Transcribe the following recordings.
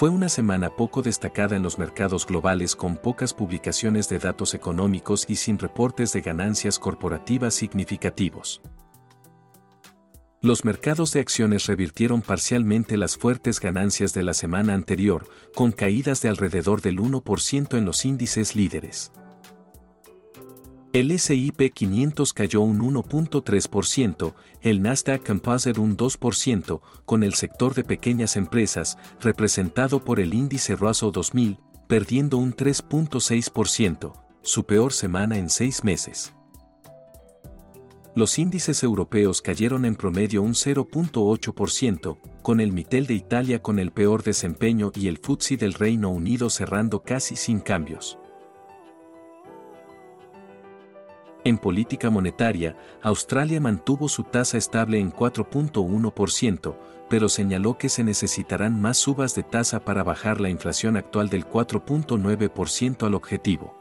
Fue una semana poco destacada en los mercados globales con pocas publicaciones de datos económicos y sin reportes de ganancias corporativas significativos. Los mercados de acciones revirtieron parcialmente las fuertes ganancias de la semana anterior, con caídas de alrededor del 1% en los índices líderes. El S&P 500 cayó un 1.3%, el Nasdaq Composite un 2%, con el sector de pequeñas empresas, representado por el índice Russell 2000, perdiendo un 3.6%, su peor semana en seis meses. Los índices europeos cayeron en promedio un 0.8%, con el Mitel de Italia con el peor desempeño y el FTSE del Reino Unido cerrando casi sin cambios. En política monetaria, Australia mantuvo su tasa estable en 4.1%, pero señaló que se necesitarán más subas de tasa para bajar la inflación actual del 4.9% al objetivo.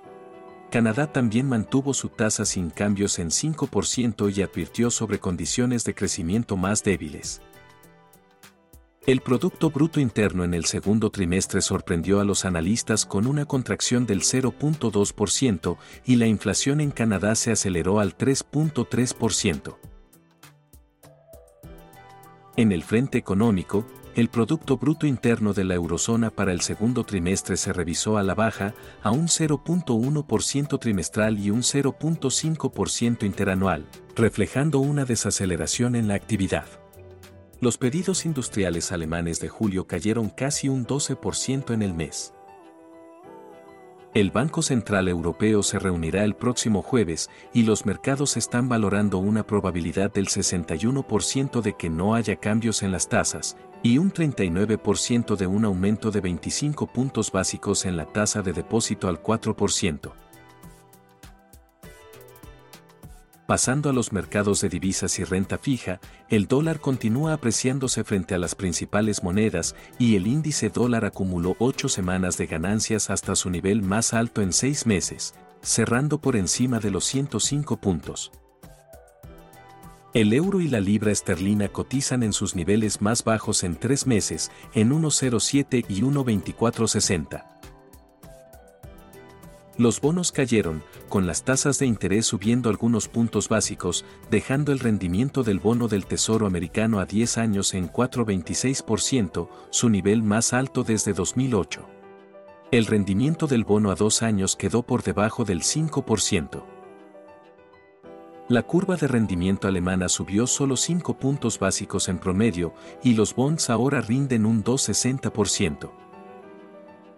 Canadá también mantuvo su tasa sin cambios en 5% y advirtió sobre condiciones de crecimiento más débiles. El Producto Bruto Interno en el segundo trimestre sorprendió a los analistas con una contracción del 0.2% y la inflación en Canadá se aceleró al 3.3%. En el frente económico, el Producto Bruto Interno de la eurozona para el segundo trimestre se revisó a la baja a un 0.1% trimestral y un 0.5% interanual, reflejando una desaceleración en la actividad. Los pedidos industriales alemanes de julio cayeron casi un 12% en el mes. El Banco Central Europeo se reunirá el próximo jueves y los mercados están valorando una probabilidad del 61% de que no haya cambios en las tasas y un 39% de un aumento de 25 puntos básicos en la tasa de depósito al 4%. Pasando a los mercados de divisas y renta fija, el dólar continúa apreciándose frente a las principales monedas y el índice dólar acumuló ocho semanas de ganancias hasta su nivel más alto en seis meses, cerrando por encima de los 105 puntos. El euro y la libra esterlina cotizan en sus niveles más bajos en tres meses, en 1,07 y 1,2460. Los bonos cayeron, con las tasas de interés subiendo algunos puntos básicos, dejando el rendimiento del bono del Tesoro americano a 10 años en 4,26%, su nivel más alto desde 2008. El rendimiento del bono a dos años quedó por debajo del 5%. La curva de rendimiento alemana subió solo 5 puntos básicos en promedio y los bonds ahora rinden un 2,60%.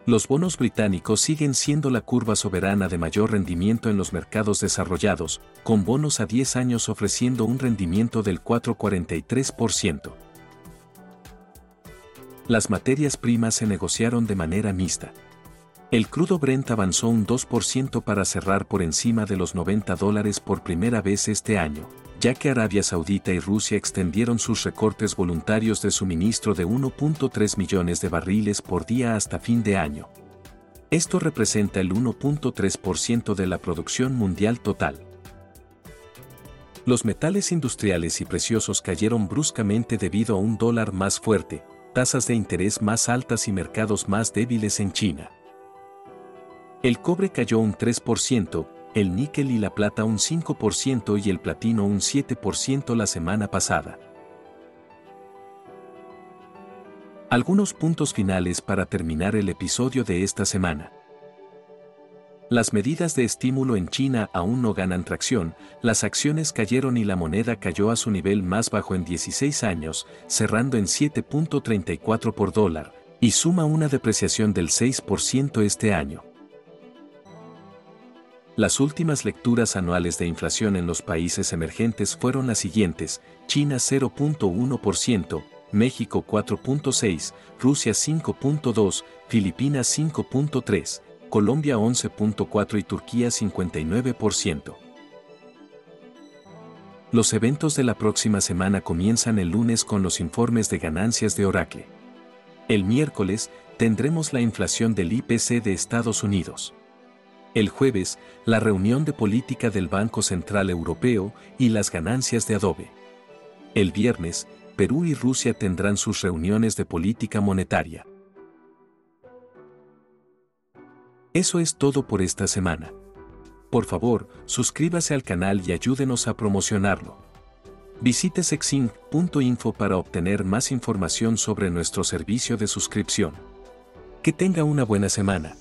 Los bonos británicos siguen siendo la curva soberana de mayor rendimiento en los mercados desarrollados, con bonos a 10 años ofreciendo un rendimiento del 4,43%. Las materias primas se negociaron de manera mixta. El crudo Brent avanzó un 2% para cerrar por encima de los 90 dólares por primera vez este año, ya que Arabia Saudita y Rusia extendieron sus recortes voluntarios de suministro de 1.3 millones de barriles por día hasta fin de año. Esto representa el 1.3% de la producción mundial total. Los metales industriales y preciosos cayeron bruscamente debido a un dólar más fuerte, tasas de interés más altas y mercados más débiles en China. El cobre cayó un 3%, el níquel y la plata un 5% y el platino un 7% la semana pasada. Algunos puntos finales para terminar el episodio de esta semana. Las medidas de estímulo en China aún no ganan tracción, las acciones cayeron y la moneda cayó a su nivel más bajo en 16 años, cerrando en 7.34 por dólar, y suma una depreciación del 6% este año. Las últimas lecturas anuales de inflación en los países emergentes fueron las siguientes, China 0.1%, México 4.6%, Rusia 5.2%, Filipinas 5.3%, Colombia 11.4 y Turquía 59%. Los eventos de la próxima semana comienzan el lunes con los informes de ganancias de Oracle. El miércoles tendremos la inflación del IPC de Estados Unidos. El jueves, la reunión de política del Banco Central Europeo y las ganancias de Adobe. El viernes, Perú y Rusia tendrán sus reuniones de política monetaria. Eso es todo por esta semana. Por favor, suscríbase al canal y ayúdenos a promocionarlo. Visite sexin.info para obtener más información sobre nuestro servicio de suscripción. Que tenga una buena semana.